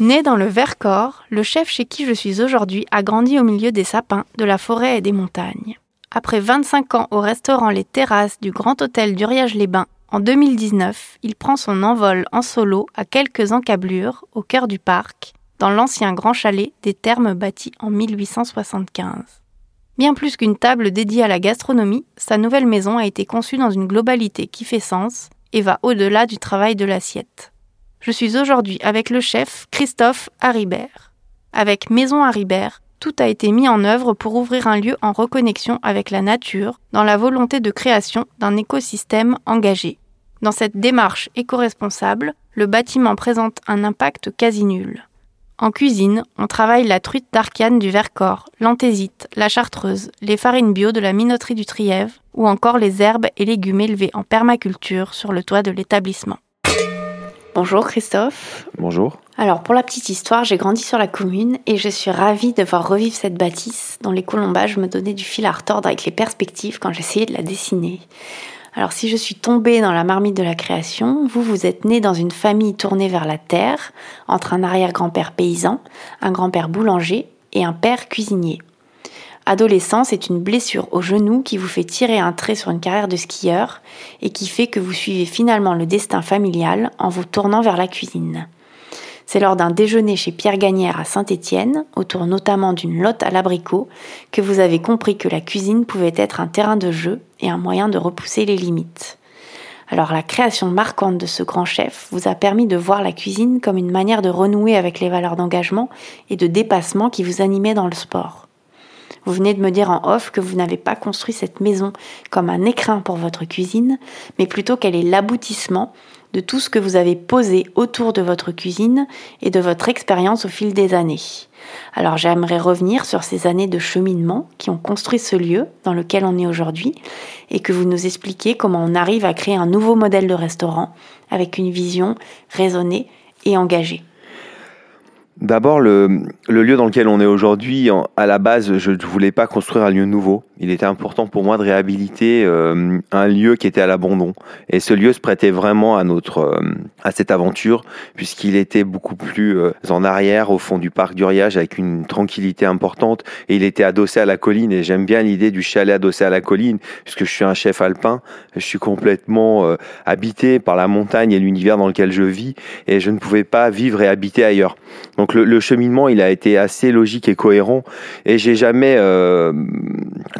Né dans le Vercors, le chef chez qui je suis aujourd'hui a grandi au milieu des sapins, de la forêt et des montagnes. Après 25 ans au restaurant Les Terrasses du Grand Hôtel d'Uriage-les-Bains, en 2019, il prend son envol en solo à quelques encablures au cœur du parc, dans l'ancien grand chalet des Thermes bâti en 1875. Bien plus qu'une table dédiée à la gastronomie, sa nouvelle maison a été conçue dans une globalité qui fait sens et va au-delà du travail de l'assiette. Je suis aujourd'hui avec le chef Christophe Haribert. Avec Maison Haribert, tout a été mis en œuvre pour ouvrir un lieu en reconnexion avec la nature, dans la volonté de création d'un écosystème engagé. Dans cette démarche éco-responsable, le bâtiment présente un impact quasi nul. En cuisine, on travaille la truite d'Arcane du Vercors, l'anthésite, la chartreuse, les farines bio de la minoterie du Trièvre, ou encore les herbes et légumes élevés en permaculture sur le toit de l'établissement. Bonjour Christophe. Bonjour. Alors pour la petite histoire, j'ai grandi sur la commune et je suis ravie de voir revivre cette bâtisse dont les colombages me donnaient du fil à retordre avec les perspectives quand j'essayais de la dessiner. Alors si je suis tombée dans la marmite de la création, vous vous êtes né dans une famille tournée vers la terre, entre un arrière-grand-père paysan, un grand-père boulanger et un père cuisinier. Adolescent, c'est une blessure au genou qui vous fait tirer un trait sur une carrière de skieur et qui fait que vous suivez finalement le destin familial en vous tournant vers la cuisine. C'est lors d'un déjeuner chez Pierre Gagnère à Saint-Étienne, autour notamment d'une lotte à l'abricot, que vous avez compris que la cuisine pouvait être un terrain de jeu et un moyen de repousser les limites. Alors la création marquante de ce grand chef vous a permis de voir la cuisine comme une manière de renouer avec les valeurs d'engagement et de dépassement qui vous animaient dans le sport. Vous venez de me dire en off que vous n'avez pas construit cette maison comme un écrin pour votre cuisine, mais plutôt qu'elle est l'aboutissement de tout ce que vous avez posé autour de votre cuisine et de votre expérience au fil des années. Alors j'aimerais revenir sur ces années de cheminement qui ont construit ce lieu dans lequel on est aujourd'hui et que vous nous expliquiez comment on arrive à créer un nouveau modèle de restaurant avec une vision raisonnée et engagée. D'abord, le, lieu dans lequel on est aujourd'hui, à la base, je ne voulais pas construire un lieu nouveau. Il était important pour moi de réhabiliter euh, un lieu qui était à l'abandon. Et ce lieu se prêtait vraiment à notre euh, à cette aventure, puisqu'il était beaucoup plus euh, en arrière, au fond du parc d'Uriage, avec une tranquillité importante. Et il était adossé à la colline. Et j'aime bien l'idée du chalet adossé à la colline, puisque je suis un chef alpin. Je suis complètement habité par la montagne et l'univers dans lequel je vis. Et je ne pouvais pas vivre et habiter ailleurs. Donc le, le, cheminement, il a été assez logique et cohérent. Et j'ai jamais euh,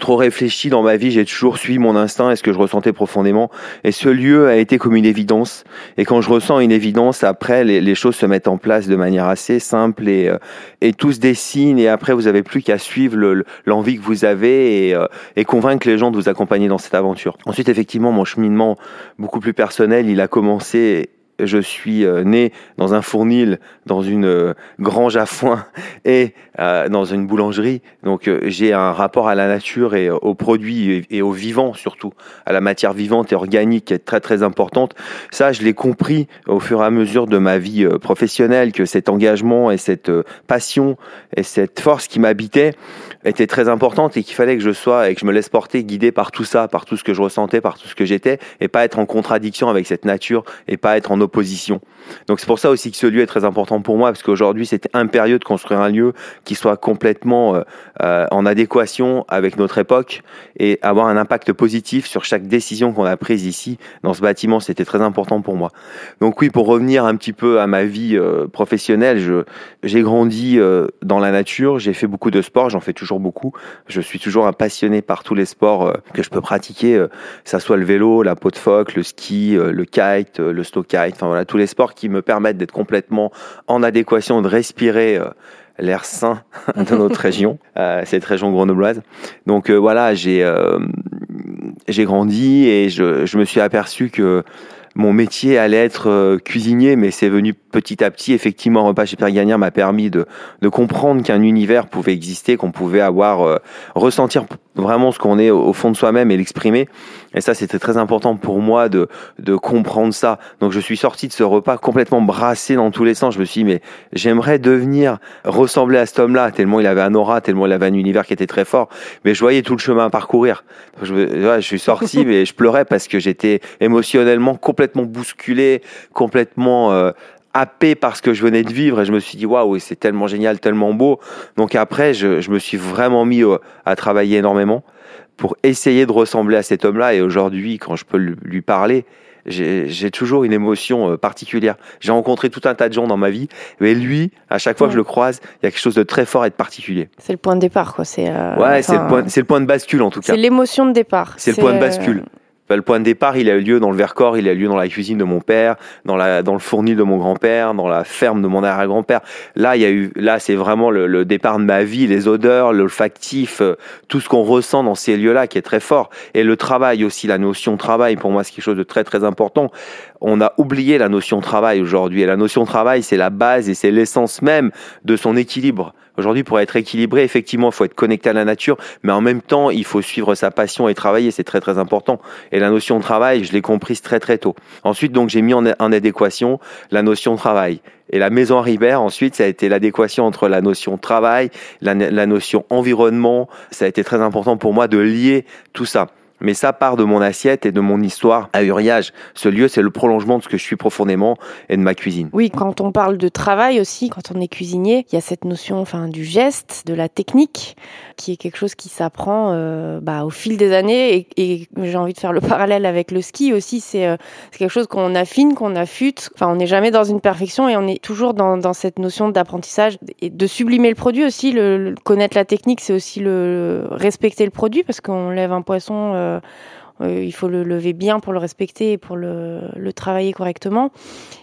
trop réfléchi dans ma vie. J'ai toujours suivi mon instinct et ce que je ressentais profondément. Et ce lieu a été comme une évidence. Et quand je ressens une évidence, après, les, choses se mettent en place de manière assez simple et, euh, et tout se dessine. Et après, vous avez plus qu'à suivre l'envie que vous avez et, euh, et convaincre les gens de vous accompagner dans cette aventure. Ensuite, effectivement, mon cheminement beaucoup plus personnel, il a commencé je suis euh, né dans un fournil, dans une euh, grange à foin et euh, dans une boulangerie. Donc j'ai un rapport à la nature et aux produits et aux vivants surtout, à la matière vivante et organique qui est très très importante. Ça, je l'ai compris au fur et à mesure de ma vie professionnelle que cet engagement et cette passion et cette force qui m'habitait était très importante et qu'il fallait que je sois et que je me laisse porter, guidé par tout ça, par tout ce que je ressentais, par tout ce que j'étais et pas être en contradiction avec cette nature et pas être en Donc c'est pour ça aussi que ce lieu est très important pour moi, parce qu'aujourd'hui c'était impérieux de construire un lieu qui soit complètement euh, euh, en adéquation avec notre époque et avoir un impact positif sur chaque décision qu'on a prise ici dans ce bâtiment. C'était très important pour moi. Donc oui, pour revenir un petit peu à ma vie euh, professionnelle, j'ai grandi dans la nature, j'ai fait beaucoup de sport, j'en fais toujours beaucoup. Je suis toujours un passionné par tous les sports que je peux pratiquer, que ça soit le vélo, la peau de phoque, le ski, le kite, le slow kite, enfin voilà, tous les sports qui me permettent d'être complètement en adéquation, de respirer euh, l'air sain de notre région, euh, cette région grenobloise. Donc euh, voilà, j'ai j'ai grandi et je, je, me suis aperçu que mon métier allait être cuisinier, mais c'est venu petit à petit. Effectivement, repas chez Pierre Gagnard m'a permis de, de comprendre qu'un univers pouvait exister, qu'on pouvait avoir ressentir vraiment ce qu'on est au fond de soi-même et l'exprimer. Et ça, c'était très important pour moi de, de comprendre ça. Donc, je suis sorti de ce repas complètement brassé dans tous les sens. Je me suis dit, mais j'aimerais devenir, ressembler à cet homme-là, tellement il avait un aura, tellement il avait un univers qui était très fort. Mais je voyais tout le chemin à parcourir. Je, je suis sorti, mais je pleurais parce que j'étais émotionnellement complètement bousculé, complètement euh, happé par ce que je venais de vivre et je me suis dit waouh c'est tellement génial tellement beau donc après je, je me suis vraiment mis euh, à travailler énormément pour essayer de ressembler à cet homme-là et aujourd'hui quand je peux lui parler j'ai toujours une émotion euh, particulière. J'ai rencontré tout un tas de gens dans ma vie, mais lui, à chaque fois que je le croise, il y a quelque chose de très fort et de particulier. C'est le point de départ, quoi. C'est euh, ouais, c'est le le point de bascule en tout cas. C'est l'émotion de départ. C'est le point de bascule. Bah, le point de départ, il a eu lieu dans le Vercors, il a eu lieu dans la cuisine de mon père, dans la dans le fournil de mon grand-père, dans la ferme de mon arrière-grand-père. Là, il y a eu là, c'est vraiment le, le, départ de ma vie, les odeurs, l'olfactif, euh, tout ce qu'on ressent dans ces lieux-là qui est très fort et le travail aussi, la notion de travail pour moi c'est quelque chose de très très important. On a oublié la notion de travail aujourd'hui et la notion de travail, c'est la base et c'est l'essence même de son équilibre. Aujourd'hui, pour être équilibré, effectivement, il faut être connecté à la nature, mais en même temps, il faut suivre sa passion et travailler. C'est très très important. Et la notion de travail, je l'ai comprise très très tôt. Ensuite, donc, j'ai mis en, adéquation la notion de travail. Et la maison Ribert, ensuite, ça a été l'adéquation entre la notion travail, la notion environnement. Ça a été très important pour moi de lier tout ça. Mais ça part de mon assiette et de mon histoire à Uriage. Ce lieu, c'est le prolongement de ce que je suis profondément et de ma cuisine. Oui, quand on parle de travail aussi, quand on est cuisinier, il y a cette notion enfin, du geste, de la technique, qui est quelque chose qui s'apprend euh, bah, au fil des années. Et, j'ai envie de faire le parallèle avec le ski aussi. Euh, c'est quelque chose qu'on affine, qu'on affûte. Enfin, on n'est jamais dans une perfection et on est toujours dans, cette notion d'apprentissage et de sublimer le produit aussi. Le, connaître la technique, c'est aussi le, respecter le produit parce qu'on lève un poisson. Euh, euh, euh, il faut le lever bien pour le respecter et pour le, le travailler correctement.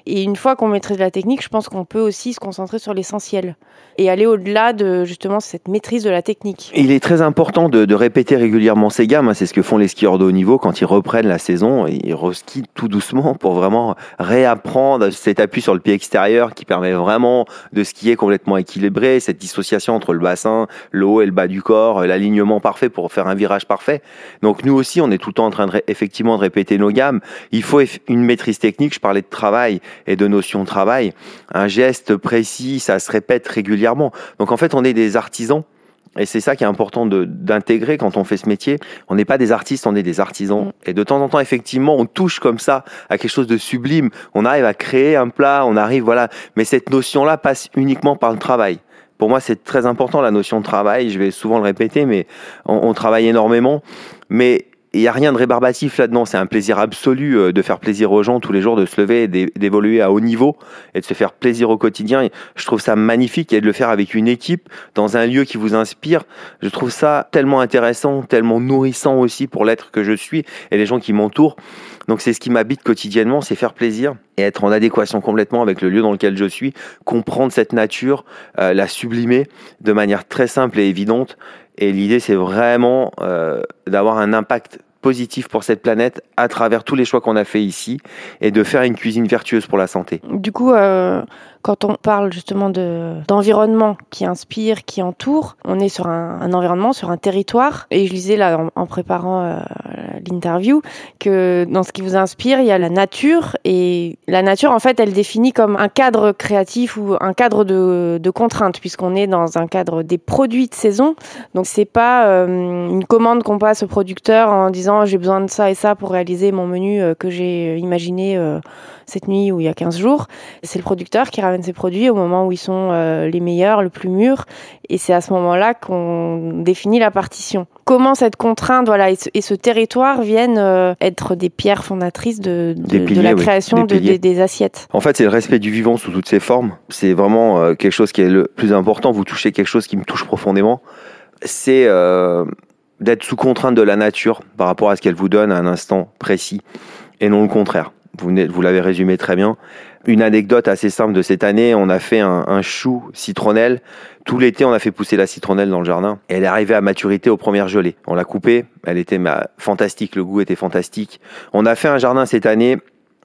Et une fois qu'on maîtrise la technique, je pense qu'on peut aussi se concentrer sur l'essentiel et aller au-delà de justement cette maîtrise de la technique. Il est très important de, répéter régulièrement ces gammes. C'est ce que font les skieurs de haut niveau quand ils reprennent la saison. Ils reskient tout doucement pour vraiment réapprendre cet appui sur le pied extérieur qui permet vraiment de skier complètement équilibré, cette dissociation entre le bassin, le haut et le bas du corps, l'alignement parfait pour faire un virage parfait. Donc nous aussi, on est tout le temps en train de effectivement de répéter nos gammes. Il faut une maîtrise technique. Je parlais de travail et de notion de travail. Un geste précis, ça se répète régulièrement donc en fait, on est des artisans. Et c'est ça qui est important d'intégrer quand on fait ce métier. On n'est pas des artistes, on est des artisans. Mm. Et de temps en temps, effectivement, on touche comme ça à quelque chose de sublime. On arrive à créer un plat, on arrive, voilà. Mais cette notion-là passe uniquement par le travail. Pour moi, c'est très important la notion de travail. Je vais souvent le répéter, mais on, on travaille énormément. Mais il n'y a rien de rébarbatif là-dedans. C'est un plaisir absolu euh, de faire plaisir aux gens tous les jours, de se lever, d'évoluer à haut niveau et de se faire plaisir au quotidien. je trouve ça magnifique et de le faire avec une équipe dans un lieu qui vous inspire. Je trouve ça tellement intéressant, tellement nourrissant aussi pour l'être que je suis et les gens qui m'entourent. Donc c'est ce qui m'habite quotidiennement, c'est faire plaisir et être en adéquation complètement avec le lieu dans lequel je suis, comprendre cette nature, euh, la sublimer de manière très simple et évidente. Et l'idée, c'est vraiment euh, d'avoir un impact positif pour cette planète à travers tous les choix qu'on a fait ici et de faire une cuisine vertueuse pour la santé. Du coup, euh, quand on parle justement d'environnement qui inspire, qui entoure, on est sur un, environnement, sur un territoire. Et je lisais là en, préparant euh, l'interview que dans ce qui vous inspire, il y a la nature et la nature en fait, elle définit comme un cadre créatif ou un cadre de, de contraintes puisqu'on est dans un cadre des produits de saison. Donc c'est pas euh, une commande qu'on passe au producteur en disant j'ai besoin de ça et ça pour réaliser mon menu euh, que j'ai imaginé cette nuit ou il y a 15 jours. C'est le producteur qui ramène ses produits au moment où ils sont euh, les meilleurs, le plus mûrs. Et c'est à ce moment-là qu'on définit la partition. Comment cette contrainte voilà, et, ce, territoire viennent euh, être des pierres fondatrices de, de, la création des, des, assiettes En fait, c'est le respect du vivant sous toutes ses formes. C'est vraiment euh, quelque chose qui est le plus important. Vous touchez quelque chose qui me touche profondément. C'est d'être sous contrainte de la nature par rapport à ce qu'elle vous donne à un instant précis et non le contraire. Vous, l'avez résumé très bien. Une anecdote assez simple de cette année, on a fait un, chou citronnelle. Tout l'été, on a fait pousser la citronnelle dans le jardin. elle est arrivée à maturité aux premières gelées. On l'a coupée, elle était fantastique, le goût était fantastique. On a fait un jardin cette année.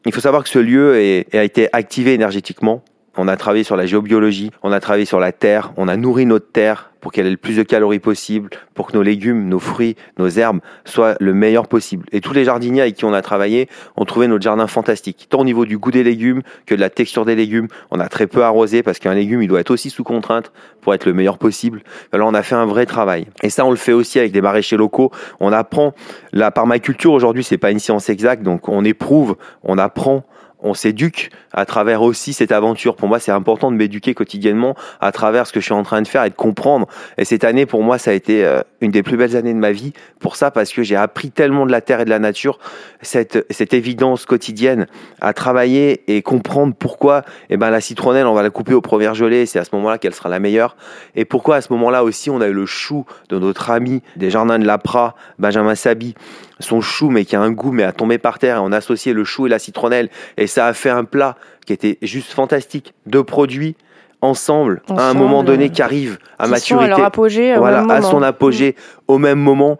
Il faut savoir que ce lieu a été activé énergétiquement. On a travaillé sur la géobiologie, on a travaillé sur la terre, on a nourri notre terre pour qu'elle ait le plus de calories possible, pour que nos légumes, nos fruits, nos herbes soient le meilleur possible. Et tous les jardiniers avec qui on a travaillé ont trouvé notre jardin fantastique, tant au niveau du goût des légumes que de la texture des légumes. On a très peu arrosé parce qu'un légume, il doit être aussi sous contrainte pour être le meilleur possible. Alors on a fait un vrai travail. Et ça, on le fait aussi avec des maraîchers locaux. On apprend. La permaculture aujourd'hui, c'est pas une science exacte, donc on éprouve, on apprend on s'éduque à travers aussi cette aventure. Pour moi, c'est important de m'éduquer quotidiennement à travers ce que je suis en train de faire et de comprendre. Et cette année, pour moi, ça a été euh, une des plus belles années de ma vie. Pour ça, parce que j'ai appris tellement de la terre et de la nature, cette, évidence quotidienne à travailler et comprendre pourquoi eh ben, la citronnelle, on va la couper au premier gelée. C'est à ce moment-là qu'elle sera la meilleure. Et pourquoi à ce moment-là aussi, on a eu le chou de notre ami des jardins de l'Apra, Benjamin Sabi, son chou, mais qui a un goût, mais à tomber par terre. Et on a associé le chou et la citronnelle. Ça a fait un plat qui était juste fantastique. Deux produits ensemble, à un moment donné qui arrive à maturité. À apogée, voilà, à son apogée au même moment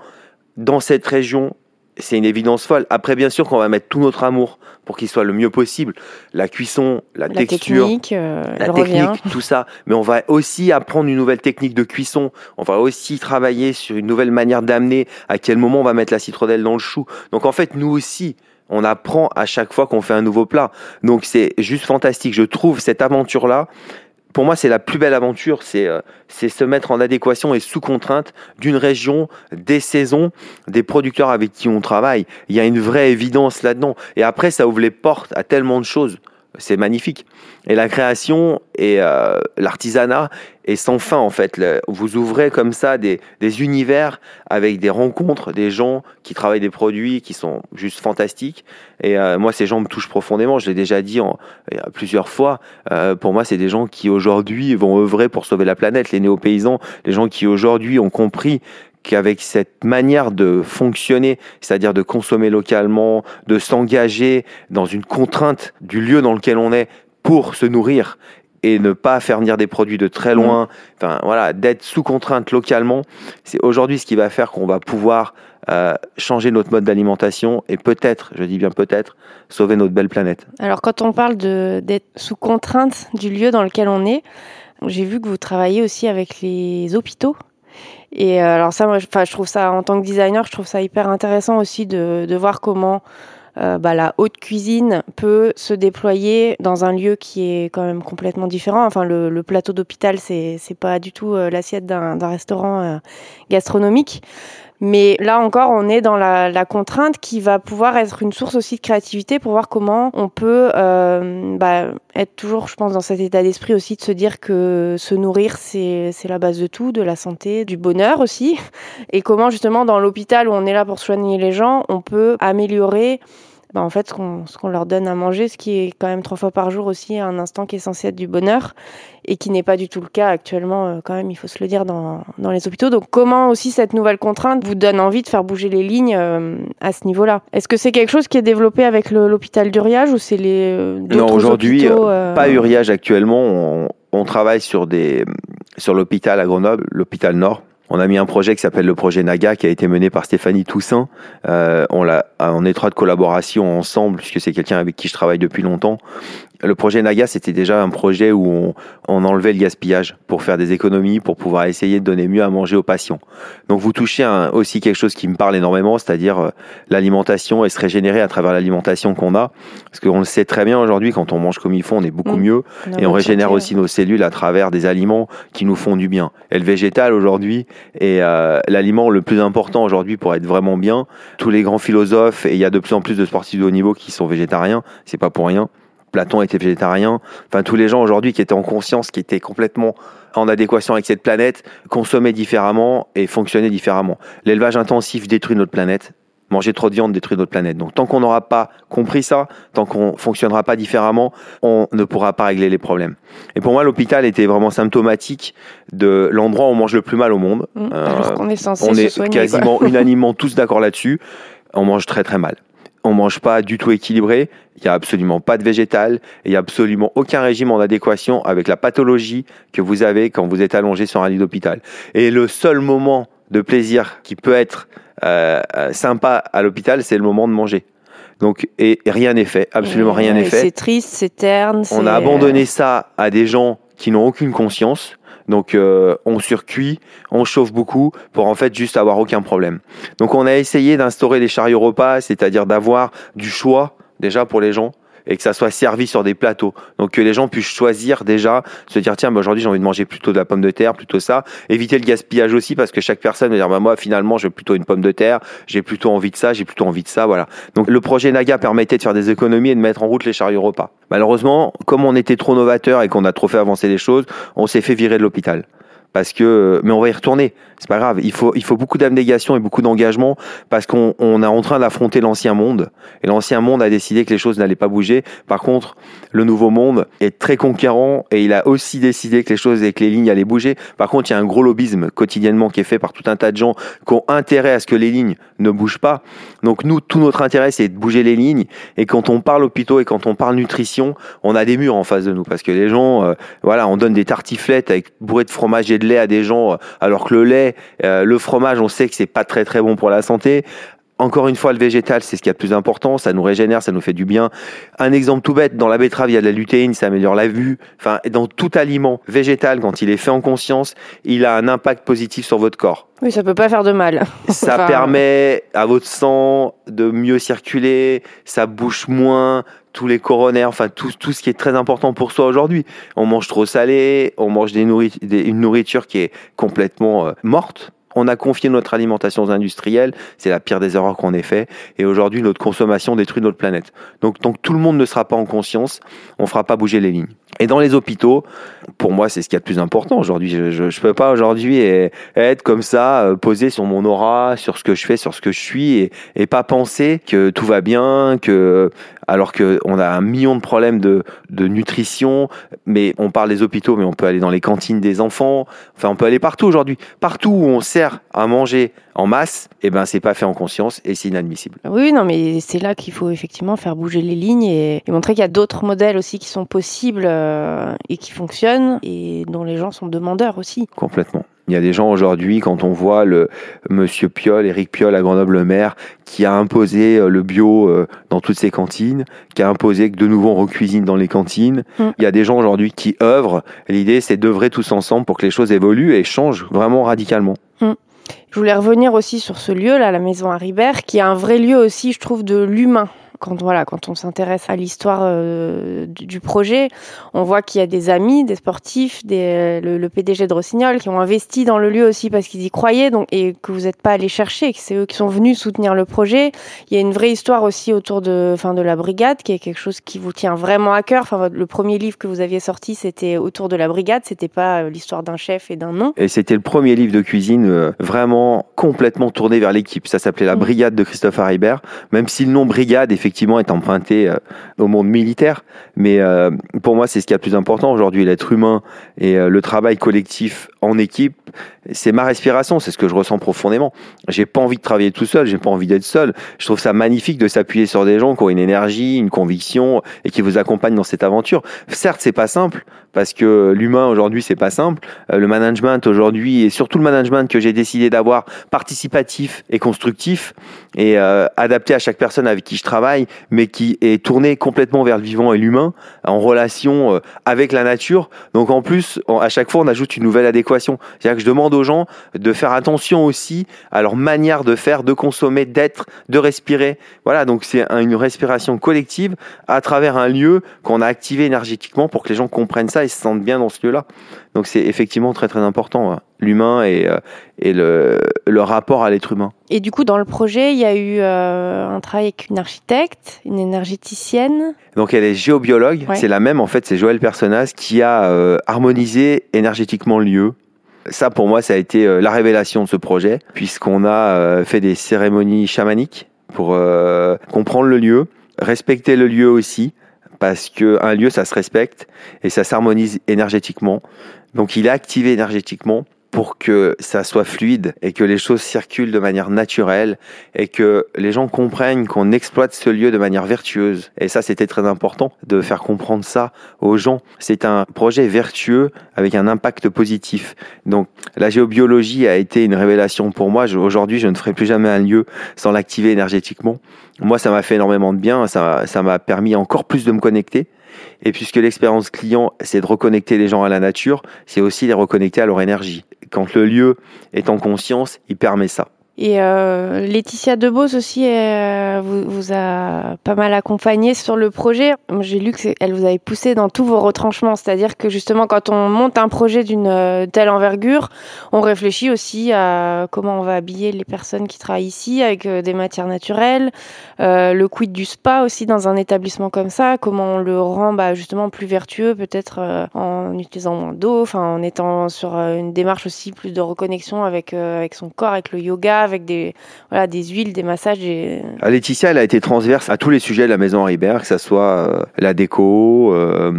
dans cette région c'est une évidence folle. Après, bien sûr qu'on va mettre tout notre amour pour qu'il soit le mieux possible. La cuisson, la, texture, technique, euh, la technique, tout ça. Mais on va aussi apprendre une nouvelle technique de cuisson. On va aussi travailler sur une nouvelle manière d'amener à quel moment on va mettre la citronnelle dans le chou. Donc en fait, nous aussi, on apprend à chaque fois qu'on fait un nouveau plat. Donc c'est juste fantastique. Je trouve cette aventure-là, pour moi, c'est la plus belle aventure, c'est euh, se mettre en adéquation et sous contrainte d'une région, des saisons, des producteurs avec qui on travaille. Il y a une vraie évidence là-dedans. Et après, ça ouvre les portes à tellement de choses c'est magnifique. Et la création et euh, l'artisanat est sans fin en fait. vous ouvrez comme ça des, univers avec des rencontres, des gens qui travaillent des produits qui sont juste fantastiques. Et euh, moi, ces gens me touchent profondément. Je l'ai déjà dit en, plusieurs fois. Euh, pour moi, c'est des gens qui aujourd'hui vont œuvrer pour sauver la planète, les néo-paysans, les gens qui aujourd'hui ont compris qu'avec cette manière de fonctionner, c'est-à-dire de consommer localement, de s'engager dans une contrainte du lieu dans lequel on est pour se nourrir et ne pas faire venir des produits de très loin, enfin voilà, d'être sous contrainte localement, c'est aujourd'hui ce qui va faire qu'on va pouvoir euh, changer notre mode d'alimentation et peut-être, je dis bien peut-être, sauver notre belle planète. Alors quand on parle d'être sous contrainte du lieu dans lequel on est, j'ai vu que vous travaillez aussi avec les hôpitaux et euh, alors ça, moi, je trouve ça en tant que designer, je trouve ça hyper intéressant aussi de, voir comment euh, bah, la haute cuisine peut se déployer dans un lieu qui est quand même complètement différent. Enfin, le, le plateau d'hôpital, c'est c'est pas du tout euh, l'assiette d'un restaurant gastronomique. Mais là encore, on est dans la, la, contrainte qui va pouvoir être une source aussi de créativité pour voir comment on peut euh, bah, être toujours, je pense, dans cet état d'esprit aussi de se dire que se nourrir, c'est la base de tout, de la santé, du bonheur aussi. Et comment justement dans l'hôpital où on est là pour soigner les gens, on peut améliorer bah, en fait, ce qu'on leur donne à manger, ce qui est quand même trois fois par jour aussi un instant qui est censé être du bonheur et qui n'est pas du tout le cas actuellement, euh, quand même, il faut se le dire, dans, dans, les hôpitaux. Donc, comment aussi cette nouvelle contrainte vous donne envie de faire bouger les lignes euh, à ce niveau-là? Est-ce que c'est quelque chose qui est développé avec l'hôpital d'Uriage ou c'est les euh, Non, aujourd'hui, pas Uriage actuellement. On, on travaille sur, des, sur l'hôpital à Grenoble, l'hôpital Nord on a mis un projet qui s'appelle le projet Naga, qui a été mené par Stéphanie Toussaint. Euh, on l'a en étroite collaboration ensemble, puisque c'est quelqu'un avec qui je travaille depuis longtemps. Le projet Naga, c'était déjà un projet où on, on, enlevait le gaspillage pour faire des économies, pour pouvoir essayer de donner mieux à manger aux patients. Donc vous touchez aussi quelque chose qui me parle énormément, c'est-à-dire euh, l'alimentation et se régénérer à travers l'alimentation qu'on a. Parce qu'on le sait très bien aujourd'hui, quand on mange comme il faut, on est beaucoup mmh. mieux et on régénère aussi nos cellules à travers des aliments qui nous font du bien. Et le végétal aujourd'hui est euh, l'aliment le plus important aujourd'hui pour être vraiment bien. Tous les grands philosophes, et il y a de plus en plus de sportifs de haut niveau qui sont végétariens, c'est pas pour rien. Platon était végétarien. Enfin, tous les gens aujourd'hui qui étaient en conscience, qui étaient complètement en adéquation avec cette planète, consommaient différemment et fonctionnaient différemment. L'élevage intensif détruit notre planète. Manger trop de viande détruit notre planète. Donc tant qu'on n'aura pas compris ça, tant qu'on fonctionnera pas différemment, on ne pourra pas régler les problèmes. Et pour moi, l'hôpital était vraiment symptomatique de l'endroit où on mange le plus mal au monde. Mmh. alors qu'on est censé on est quasiment unanimement tous d'accord là-dessus. On mange très très mal on mange pas du tout équilibré, il y a absolument pas de végétal, il y a absolument aucun régime en adéquation avec la pathologie que vous avez quand vous êtes allongé sur un lit d'hôpital. Et le seul moment de plaisir qui peut être euh, euh, sympa à l'hôpital, c'est le moment de manger. Donc, et, rien n'est fait, absolument rien n'est fait. C'est triste, c'est terne. On a abandonné ça à des gens qui n'ont aucune conscience. Donc euh, on surcuit, on chauffe beaucoup pour en fait juste avoir aucun problème. Donc on a essayé d'instaurer des chariots repas, c'est-à-dire d'avoir du choix déjà pour les gens et que ça soit servi sur des plateaux. Donc que les gens puissent choisir déjà, se dire tiens, bah, aujourd'hui j'ai envie de manger plutôt de la pomme de terre, plutôt ça. Éviter le gaspillage aussi parce que chaque personne va dire bah, moi finalement veux plutôt une pomme de terre, j'ai plutôt envie de ça, j'ai plutôt envie de ça, voilà. Donc le projet Naga permettait de faire des économies et de mettre en route les chariots repas. Malheureusement, comme on était trop novateur et qu'on a trop fait avancer les choses, on s'est fait virer de l'hôpital parce que mais on va y retourner. C'est pas grave. Il faut il faut beaucoup d'abnégation et beaucoup d'engagement parce qu'on on est en train d'affronter l'ancien monde. Et l'ancien monde a décidé que les choses n'allaient pas bouger. Par contre le nouveau monde est très conquérant et il a aussi décidé que les choses et que les lignes allaient bouger. Par contre il y a un gros lobbyisme quotidiennement qui est fait par tout un tas de gens qui ont intérêt à ce que les lignes ne bougent pas. Donc nous tout notre intérêt c'est de bouger les lignes. Et quand on parle hôpitaux et quand on parle nutrition on a des murs en face de nous parce que les gens euh, voilà on donne des tartiflettes avec bourré de fromage et de lait à des gens, euh, alors que le lait, euh, le fromage, on sait que c'est pas très très bon pour la santé. Encore une fois, le végétal, c'est ce qui est le plus important. Ça nous régénère, ça nous fait du bien. Un exemple tout bête, dans la betterave, il y a de la lutéine, ça améliore la vue. Enfin, dans tout aliment végétal, quand il est fait en conscience, il a un impact positif sur votre corps. Oui, ça peut pas faire de mal. ça permet à votre sang de mieux circuler, ça bouche moins, tous les coronaires, enfin tout, tout ce qui est très important pour soi aujourd'hui. On mange trop salé, on mange des une nourriture qui est complètement euh, morte. On a confié notre alimentation aux industriels, c'est la pire des erreurs qu'on ait fait, et aujourd'hui notre consommation détruit notre planète. Donc tant que tout le monde ne sera pas en conscience, on fera pas bouger les lignes. Et dans les hôpitaux, pour moi, c'est ce qui est le plus important aujourd'hui. Je ne peux pas aujourd'hui être comme ça, euh, posé sur mon aura, sur ce que je fais, sur ce que je suis, et pas penser que tout va bien, que alors qu'on a un million de problèmes de, de nutrition, mais on parle des hôpitaux, mais on peut aller dans les cantines des enfants, enfin on peut aller partout aujourd'hui. Partout où on sert à manger en masse, eh ben c'est pas fait en conscience et c'est inadmissible. Oui, non, mais c'est là qu'il faut effectivement faire bouger les lignes et, montrer qu'il y a d'autres modèles aussi qui sont possibles euh, et qui fonctionnent et dont les gens sont demandeurs aussi. Complètement. Il y a des gens aujourd'hui, quand on voit le monsieur Piolle, Éric Piolle à Grenoble-Maire, qui a imposé euh, le bio euh, dans toutes ses cantines, qui a imposé que de nouveau on recuisine dans les cantines. Mm. Il y a des gens aujourd'hui qui œuvrent. L'idée, c'est d'œuvrer tous ensemble pour que les choses évoluent et changent vraiment radicalement. Mm. Je voulais revenir aussi sur ce lieu, là, la maison Haribert, qui est un vrai lieu aussi, je trouve, de l'humain quand voilà, quand on s'intéresse à l'histoire euh, du, projet, on voit qu'il y a des amis, des sportifs, des, le, PDG de Rossignol qui ont investi dans le lieu aussi parce qu'ils y croyaient, donc et que vous n'êtes pas allé chercher, que c'est eux qui sont venus soutenir le projet. Il y a une vraie histoire aussi autour de, enfin, de la brigade, qui est quelque chose qui vous tient vraiment à cœur. Enfin, le premier livre que vous aviez sorti, c'était autour de la brigade, c'était pas euh, l'histoire d'un chef et d'un nom. Et c'était le premier livre de cuisine euh, vraiment complètement tourné vers l'équipe. Ça s'appelait La mmh. Brigade de Christophe Haribert, même si le nom brigade, effectivement effectivement est emprunté euh, au monde militaire, mais euh, pour moi c'est ce qui est le plus important aujourd'hui, l'être humain et euh, le travail collectif en équipe, c'est ma respiration, c'est ce que je ressens profondément. J'ai pas envie de travailler tout seul, j'ai pas envie d'être seul. Je trouve ça magnifique de s'appuyer sur des gens qui ont une énergie, une conviction et qui vous accompagnent dans cette aventure. Certes, c'est pas simple parce que l'humain aujourd'hui c'est pas simple. Euh, le management aujourd'hui et surtout le management que j'ai décidé d'avoir participatif et constructif et euh, adapté à chaque personne avec qui je travaille, mais qui est tourné complètement vers le vivant et l'humain en relation euh, avec la nature. Donc en plus, à chaque fois, on ajoute une nouvelle C'est-à-dire que je demande aux gens de faire attention aussi à leur manière de faire, de consommer, d'être, de respirer. Voilà, donc c'est une respiration collective à travers un lieu qu'on a activé énergétiquement pour que les gens comprennent ça et se sentent bien dans ce lieu-là. Donc c'est effectivement très très important, hein. l'humain et, euh, et le, le, rapport à l'être humain. Et du coup, dans le projet, il y a eu euh, un travail avec une architecte, une énergéticienne. Donc elle est géobiologue, c'est la même en fait, c'est Joël Personas qui a euh, harmonisé énergétiquement le lieu. Ça pour moi, ça a été la révélation de ce projet, puisqu'on a fait des cérémonies chamaniques pour comprendre le lieu, respecter le lieu aussi, parce qu'un lieu, ça se respecte et ça s'harmonise énergétiquement. Donc il est activé énergétiquement pour que ça soit fluide et que les choses circulent de manière naturelle et que les gens comprennent qu'on exploite ce lieu de manière vertueuse. Et ça, c'était très important de faire comprendre ça aux gens. C'est un projet vertueux avec un impact positif. Donc, la géobiologie a été une révélation pour moi. Aujourd'hui, je ne ferai plus jamais un lieu sans l'activer énergétiquement. Moi, ça m'a fait énormément de bien. Ça, m'a permis encore plus de me connecter et puisque l'expérience client, c'est de reconnecter les gens à la nature, c'est aussi les reconnecter à leur énergie. Quand le lieu est en conscience, il permet ça. Et euh, Laetitia Debos aussi euh, vous, vous, a pas mal accompagné sur le projet. J'ai lu qu'elle vous avait poussé dans tous vos retranchements, c'est-à-dire que justement quand on monte un projet d'une euh, telle envergure, on réfléchit aussi à comment on va habiller les personnes qui travaillent ici avec euh, des matières naturelles, euh, le quid du spa aussi dans un établissement comme ça, comment on le rend bah, justement plus vertueux peut-être euh, en utilisant moins d'eau, en étant sur une démarche aussi plus de reconnexion avec avec son corps, avec le yoga avec des, huiles, des massages. Ah, Laetitia, elle a été transverse à tous les sujets de la maison Ribert, que ce soit euh, la déco, euh,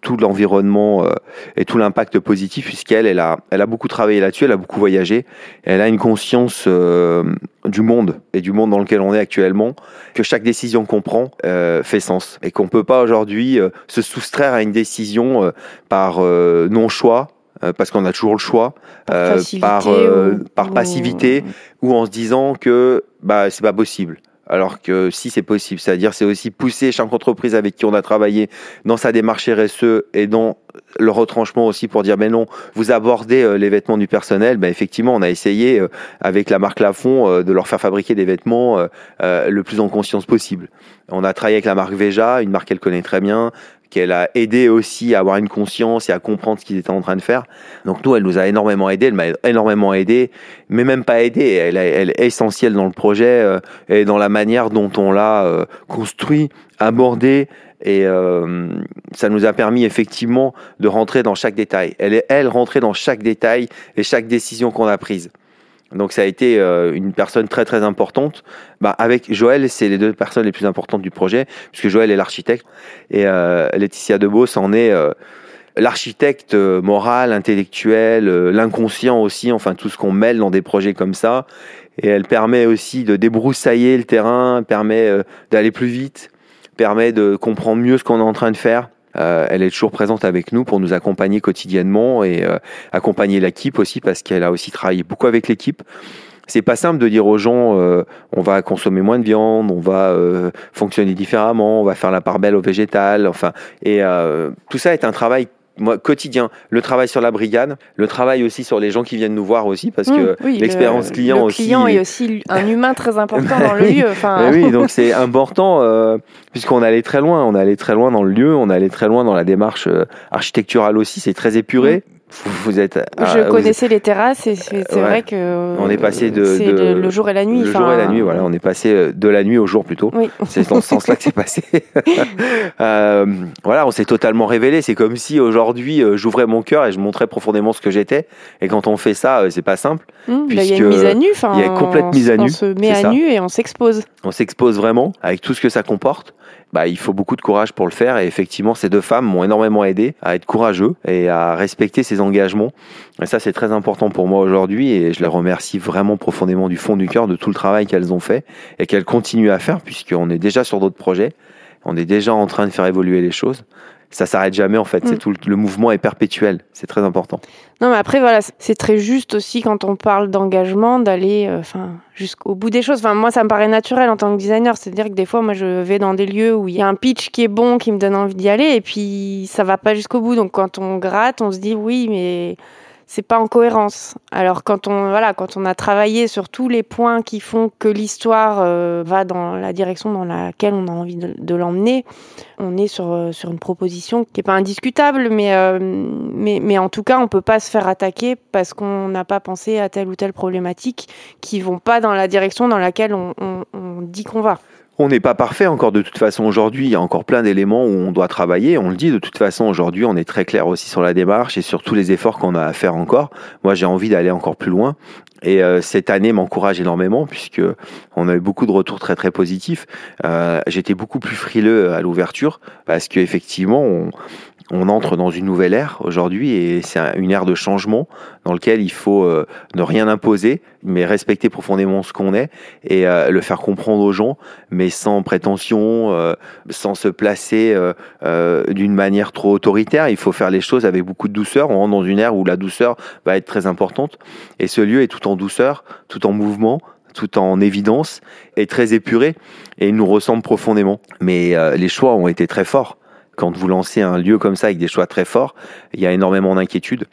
tout l'environnement euh, et tout l'impact positif, puisqu'elle elle a, elle a beaucoup travaillé là-dessus, elle a beaucoup voyagé, elle a une conscience du monde et du monde dans lequel on est actuellement, que chaque décision qu'on prend fait sens et qu'on peut pas aujourd'hui se soustraire à une décision par non-choix parce qu'on a toujours le choix, par, euh, par, euh, par, passivité, ou... en se disant que bah, c'est pas possible. Alors que si c'est possible, c'est-à-dire c'est aussi pousser chaque entreprise avec qui on a travaillé dans sa démarche RSE et dans le retranchement aussi pour dire mais non, vous abordez les vêtements du personnel, ben effectivement on a essayé avec la marque Lafont de leur faire fabriquer des vêtements le plus en conscience possible. On a travaillé avec la marque Veja, une marque qu'elle connaît très bien, qu'elle a aidé aussi à avoir une conscience et à comprendre ce qu'ils étaient en train de faire. Donc nous, elle nous a énormément aidé, elle m'a énormément aidé, mais même pas aidé, elle, est essentielle dans le projet euh, et dans la manière dont on l'a euh, construit, abordé, et euh, ça nous a permis effectivement de rentrer dans chaque détail. Elle est, elle, rentrée dans chaque détail et chaque décision qu'on a prise. Donc ça a été euh, une personne très très importante. Bah, avec Joël, c'est les deux personnes les plus importantes du projet, puisque Joël est l'architecte et euh, Laetitia Debos en est euh, l'architecte moral, intellectuel, l'inconscient aussi, enfin tout ce qu'on mêle dans des projets comme ça. Et elle permet aussi de débroussailler le terrain, permet d'aller plus vite, permet de comprendre mieux ce qu'on est en train de faire. Euh, elle est toujours présente avec nous pour nous accompagner quotidiennement et euh, accompagner l'équipe aussi parce qu'elle a aussi travaillé beaucoup avec l'équipe. C'est pas simple de dire aux gens euh, on va consommer moins de viande, on va fonctionner différemment, on va faire la part belle au végétal, enfin et tout ça est un travail moi, quotidien, le travail sur la brigade, le travail aussi sur les gens qui viennent nous voir aussi, parce que mmh, l'expérience client le aussi. client est aussi un humain très important dans le lieu. Enfin... oui, donc c'est important, euh, puisqu'on allait très loin, on allait très loin dans le lieu, on allait très loin dans la démarche euh, architecturale aussi, c'est très épuré. Mmh vous êtes. Je connaissais les terrasses et c'est vrai que. On est passé de, le, jour et la nuit. Le jour et la nuit, voilà. On est passé euh, de la nuit au jour plutôt. Oui. C'est dans ce sens-là que c'est passé. euh, voilà, on s'est totalement révélé. C'est comme si aujourd'hui euh, j'ouvrais mon cœur et je montrais profondément ce que j'étais. Et quand on fait ça, c'est pas simple. Mmh, il y a une mise à nu. Il y a une complète mise à nu. On se met à nu et on s'expose. On s'expose vraiment avec tout ce que ça comporte bah, il faut beaucoup de courage pour le faire. Et effectivement, ces deux femmes m'ont énormément aidé à être courageux et à respecter ces engagements. Et ça, c'est très important pour moi aujourd'hui et je les remercie vraiment profondément du fond du cœur de tout le travail qu'elles ont fait et qu'elles continuent à faire puisqu'on est déjà sur d'autres projets. On est déjà en train de faire évoluer les choses ça s'arrête jamais en fait. C'est mm. tout le mouvement est perpétuel. C'est très important. Non, mais après voilà, c'est très juste aussi quand on parle d'engagement d'aller, euh, enfin, jusqu'au bout des choses. Enfin, moi, ça me paraît naturel en tant que designer. C'est-à-dire que des fois, moi, je vais dans des lieux où il y a un pitch qui est bon, qui me donne envie d'y aller, et puis ça va pas jusqu'au bout. Donc, quand on gratte, on se dit oui, mais c'est pas en cohérence. Alors quand on voilà, quand on a travaillé sur tous les points qui font que l'histoire euh, va dans la direction dans laquelle on a envie de, l'emmener, on est sur euh, sur une proposition qui est pas indiscutable, mais euh, mais mais en tout cas on peut pas se faire attaquer parce qu'on n'a pas pensé à telle ou telle problématique qui vont pas dans la direction dans laquelle on dit qu'on va. On n'est pas parfait encore de toute façon aujourd'hui. Il y a encore plein d'éléments où on doit travailler. On le dit de toute façon aujourd'hui. On est très clair aussi sur la démarche et sur tous les efforts qu'on a à faire encore. Moi, j'ai envie d'aller encore plus loin. Et euh, cette année m'encourage énormément puisque on a eu beaucoup de retours très très positifs. Euh, j'étais beaucoup plus frileux à l'ouverture parce qu'effectivement, on, on entre dans une nouvelle ère aujourd'hui et c'est une ère de changement dans lequel il faut euh, ne rien imposer, mais respecter profondément ce qu'on est et euh, le faire comprendre aux gens, mais sans prétention, euh, sans se placer d'une manière trop autoritaire. Il faut faire les choses avec beaucoup de douceur. On rentre dans une ère où la douceur va être très importante et ce lieu est tout en douceur, tout en mouvement, tout en évidence et très épuré et nous ressemble profondément. Mais les choix ont été très forts quand vous lancez un lieu comme ça avec des choix très forts, il y a énormément d'inquiétudes.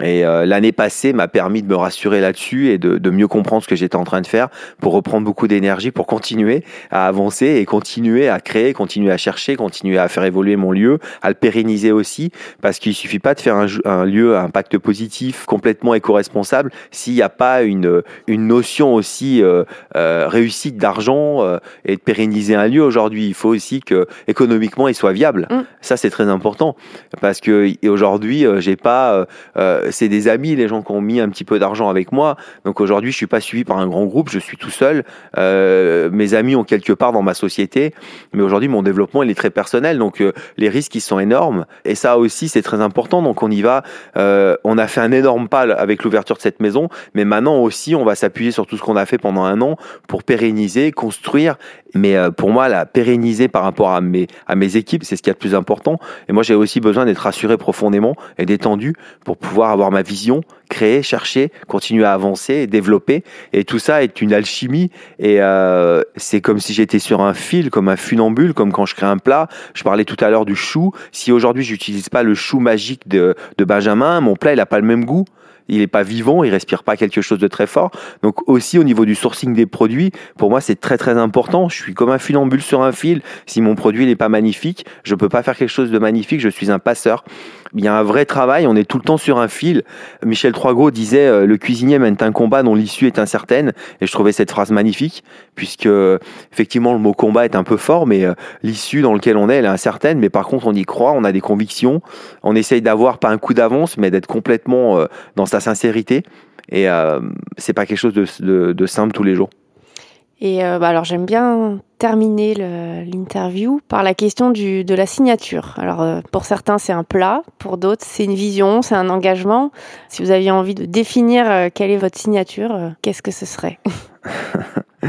Et euh, l'année passée m'a permis de me rassurer là-dessus et de, de, mieux comprendre ce que j'étais en train de faire pour reprendre beaucoup d'énergie, pour continuer à avancer et continuer à créer, continuer à chercher, continuer à faire évoluer mon lieu, à le pérenniser aussi, parce qu'il suffit pas de faire un, un lieu à impact positif, complètement éco-responsable, s'il n'y a pas une, une notion aussi euh, euh, réussite d'argent euh, et de pérenniser un lieu aujourd'hui. Il faut aussi que économiquement il soit viable. Mm. Ça c'est très important parce que aujourd'hui euh, j'ai pas euh, c'est des amis, les gens qui ont mis un petit peu d'argent avec moi. Donc aujourd'hui, je suis pas suivi par un grand groupe, je suis tout seul. Euh, mes amis ont quelque part dans ma société, mais aujourd'hui, mon développement il est très personnel, donc euh, les risques ils sont énormes. Et ça aussi, c'est très important. Donc on y va. Euh, on a fait un énorme pas avec l'ouverture de cette maison, mais maintenant aussi, on va s'appuyer sur tout ce qu'on a fait pendant un an pour pérenniser, construire. Mais pour moi, la pérenniser par rapport à mes à mes équipes, c'est ce qui est le plus important. Et moi, j'ai aussi besoin d'être rassuré profondément et détendu pour pouvoir avoir ma vision, créer, chercher, continuer à avancer, développer. Et tout ça est une alchimie. Et euh, c'est comme si j'étais sur un fil, comme un funambule, comme quand je crée un plat. Je parlais tout à l'heure du chou. Si aujourd'hui j'utilise pas le chou magique de, Benjamin, mon plat il a pas le même goût il n'est pas vivant, il respire pas quelque chose de très fort. Donc aussi au niveau du sourcing des produits, pour moi c'est très très important. Je suis comme un funambule sur un fil. Si mon produit n'est pas magnifique, je peux pas faire quelque chose de magnifique. Je suis un passeur. Il y a un vrai travail. On est tout le temps sur un fil. Michel Troisgros disait euh, le cuisinier mène un combat dont l'issue est incertaine. Et je trouvais cette phrase magnifique puisque effectivement le mot combat est un peu fort, mais euh, l'issue dans laquelle on est, elle est incertaine. Mais par contre, on y croit, on a des convictions. On essaye d'avoir pas un coup d'avance, mais d'être complètement euh, dans sa sincérité. Et euh, c'est pas quelque chose de, simple tous les jours. Et euh, bah alors j'aime bien terminer l'interview par la question du, de la signature. Alors euh, pour certains c'est un plat, pour d'autres c'est une vision, c'est un engagement. Si vous aviez envie de définir euh, quelle est votre signature, qu'est-ce que ce serait?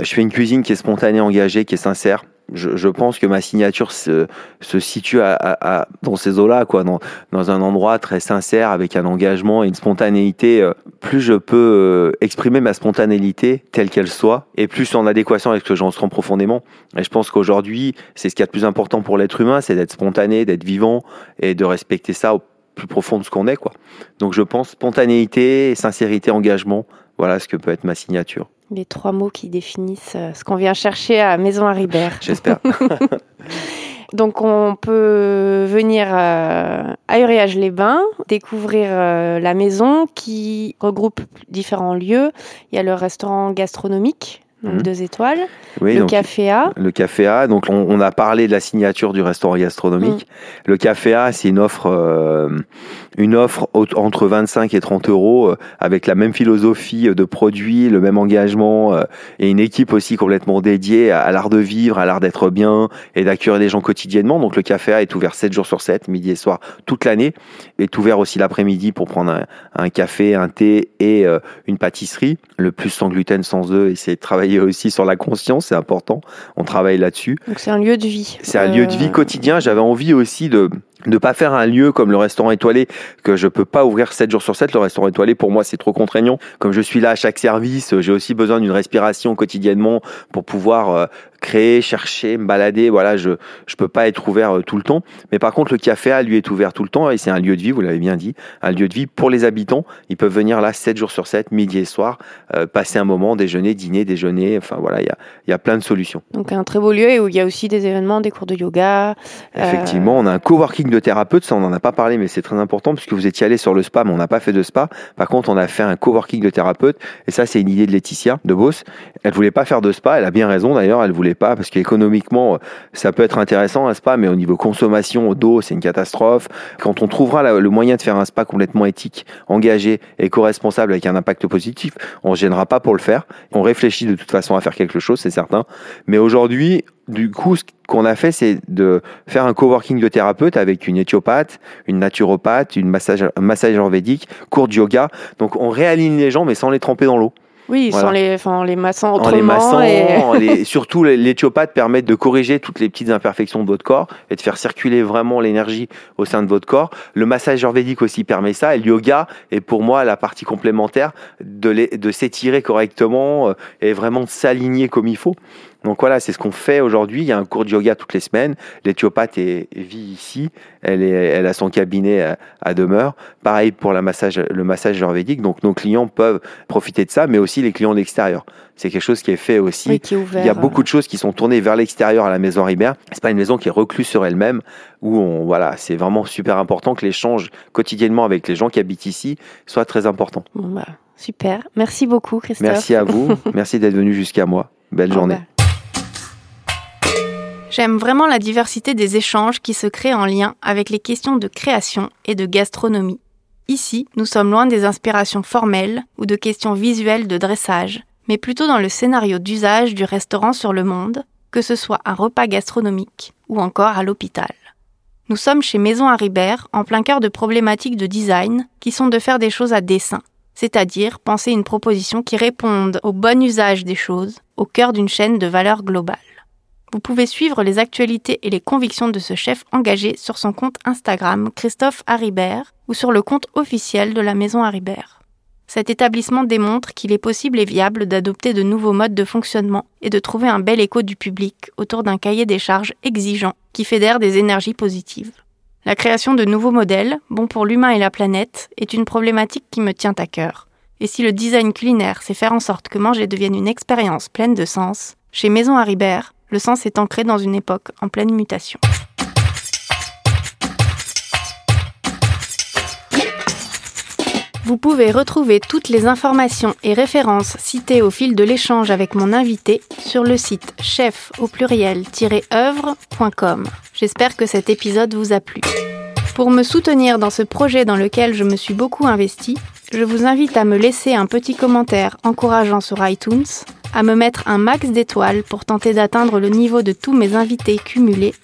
Je fais une cuisine qui est spontanée, engagée, qui est sincère je, je, pense que ma signature se, se situe à, à, dans ces eaux-là, quoi, dans, dans, un endroit très sincère, avec un engagement et une spontanéité. Euh, plus je peux euh, exprimer ma spontanéité telle qu'elle soit, et plus en adéquation avec ce que j'en ressens profondément. Et je pense qu'aujourd'hui, c'est ce qui est le plus important pour l'être humain, c'est d'être spontané, d'être vivant et de respecter ça au plus profond de ce qu'on est, quoi. Donc je pense spontanéité, sincérité, engagement. Voilà ce que peut être ma signature les trois mots qui définissent euh, ce qu'on vient chercher à Maison Haribert. J'espère. Donc on peut venir euh, à Uriage-les-Bains, découvrir euh, la maison qui regroupe différents lieux. Il y a le restaurant gastronomique donc Mhm. deux étoiles. Oui, le donc, café A, le café A. Donc, on, on a parlé de la signature du restaurant gastronomique. Mm. Le café A, c'est une offre, euh, une offre entre 25 et 30 euros, euh, avec la même philosophie de produit, le même engagement, euh, et une équipe aussi complètement dédiée à, à l'art de vivre, à l'art d'être bien et d'accueillir les gens quotidiennement. Donc, le café A est ouvert 7 jours sur 7, midi et soir, toute l'année. Est ouvert aussi l'après-midi pour prendre un, un café, un thé et une pâtisserie. Le plus sans gluten, sans œufs, essayer de travailler aussi sur la conscience, c'est important. On travaille là-dessus. donc c'est un lieu de vie. C'est un lieu de vie Euh, quotidien. J'avais envie aussi de ne pas faire un lieu comme le restaurant étoilé que je peux pas ouvrir 7 jours sur 7. Le restaurant étoilé, pour moi, c'est trop contraignant. Comme je suis là à chaque service, j'ai aussi besoin d'une respiration quotidiennement pour pouvoir euh, créer, chercher, me balader. Voilà, je je peux pas être ouvert euh, tout le temps. Mais par contre, le café A, lui, est ouvert tout le temps et c'est un lieu de vie, vous l'avez bien dit, un lieu de vie pour les habitants. Ils peuvent venir là 7 jours sur 7, midi et soir, euh, passer un moment, déjeuner, dîner, déjeuner. Enfin voilà, il y a, il y a plein de solutions. Donc un très beau lieu et où il y a aussi des événements, des cours de yoga. Euh, Effectivement, on a un coworking de thérapeutes, ça on n'en a pas parlé, mais c'est très important puisque vous étiez allé sur le spa, mais on n'a pas fait de spa. Par contre, on a fait un coworking de thérapeutes, et ça c'est une idée de Laetitia de Beauce. Elle voulait pas faire de spa, elle a bien raison d'ailleurs, elle voulait pas parce qu'économiquement ça peut être intéressant un spa, mais au niveau consommation d'eau c'est une catastrophe. Quand on trouvera le moyen de faire un spa complètement éthique, engagé, éco-responsable avec un impact positif, on ne gênera pas pour le faire. On réfléchit de toute façon à faire quelque chose, c'est certain. Mais aujourd'hui, du coup, ce qu'on a fait, c'est de faire un coworking de thérapeutes avec une éthiopathe, une naturopathe, une massage, un massageur védique, cours de yoga. Donc, on réaligne les gens, mais sans les tremper dans l'eau. Oui, Voilà. sans les, enfin, en les massant En autrement. les massant, et- en les- surtout l'éthiopathe permet de corriger toutes les petites imperfections de votre corps et de faire circuler vraiment l'énergie au sein de votre corps. Le massage ayurvédique aussi permet ça et le yoga est pour moi la partie complémentaire de, les- de s'étirer correctement euh, et vraiment de s'aligner comme il faut. Donc voilà, c'est ce qu'on fait aujourd'hui. Il y a un cours de yoga toutes les semaines. L'éthiopathe vit ici. Elle, est, elle a son cabinet à, à demeure. Pareil pour la massage, le massage ayurvédique. Donc nos clients peuvent profiter de ça, mais aussi les clients de l'extérieur. C'est quelque chose qui est fait aussi. Oui, qui est ouvert. Il y a beaucoup de choses qui sont tournées vers l'extérieur à la maison Ribert. C'est pas une maison qui est recluse sur elle-même, où on, voilà, c'est vraiment super important que l'échange quotidiennement avec les gens qui habitent ici soit très important. Bon, bah, super. Merci beaucoup, Christophe. Merci à vous. Merci d'être venu jusqu'à moi. Belle journée. revoir. J'aime vraiment la diversité des échanges qui se créent en lien avec les questions de création et de gastronomie. Ici, nous sommes loin des inspirations formelles ou de questions visuelles de dressage, mais plutôt dans le scénario d'usage du restaurant sur le monde, que ce soit un repas gastronomique ou encore à l'hôpital. Nous sommes chez Maison Haribert en plein cœur de problématiques de design qui sont de faire des choses à dessin, c'est-à-dire penser une proposition qui réponde au bon usage des choses, au cœur d'une chaîne de valeur globale. Vous pouvez suivre les actualités et les convictions de ce chef engagé sur son compte Instagram Christophe Haribert ou sur le compte officiel de la maison Haribert. Cet établissement démontre qu'il est possible et viable d'adopter de nouveaux modes de fonctionnement et de trouver un bel écho du public autour d'un cahier des charges exigeant qui fédère des énergies positives. La création de nouveaux modèles, bons pour l'humain et la planète, est une problématique qui me tient à cœur. Et si le design culinaire c'est faire en sorte que manger devienne une expérience pleine de sens, chez Maison Haribert, le sens est ancré dans une époque en pleine mutation. Vous pouvez retrouver toutes les informations et références citées au fil de l'échange avec mon invité sur le site chef au pluriel-œuvre.com. J'espère que cet épisode vous a plu. Pour me soutenir dans ce projet dans lequel je me suis beaucoup investi, je vous invite à me laisser un petit commentaire encourageant sur iTunes, à me mettre un max d'étoiles pour tenter d'atteindre le niveau de tous mes invités cumulés,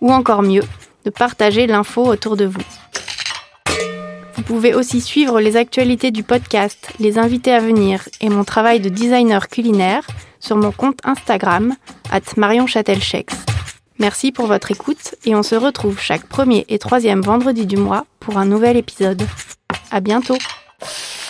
ou encore mieux, de partager l'info autour de vous. Vous pouvez aussi suivre les actualités du podcast, les invités à venir et mon travail de designer culinaire sur mon compte Instagram, at Marion. Merci pour votre écoute et on se retrouve chaque premier et troisième vendredi du mois pour un nouvel épisode. À bientôt! you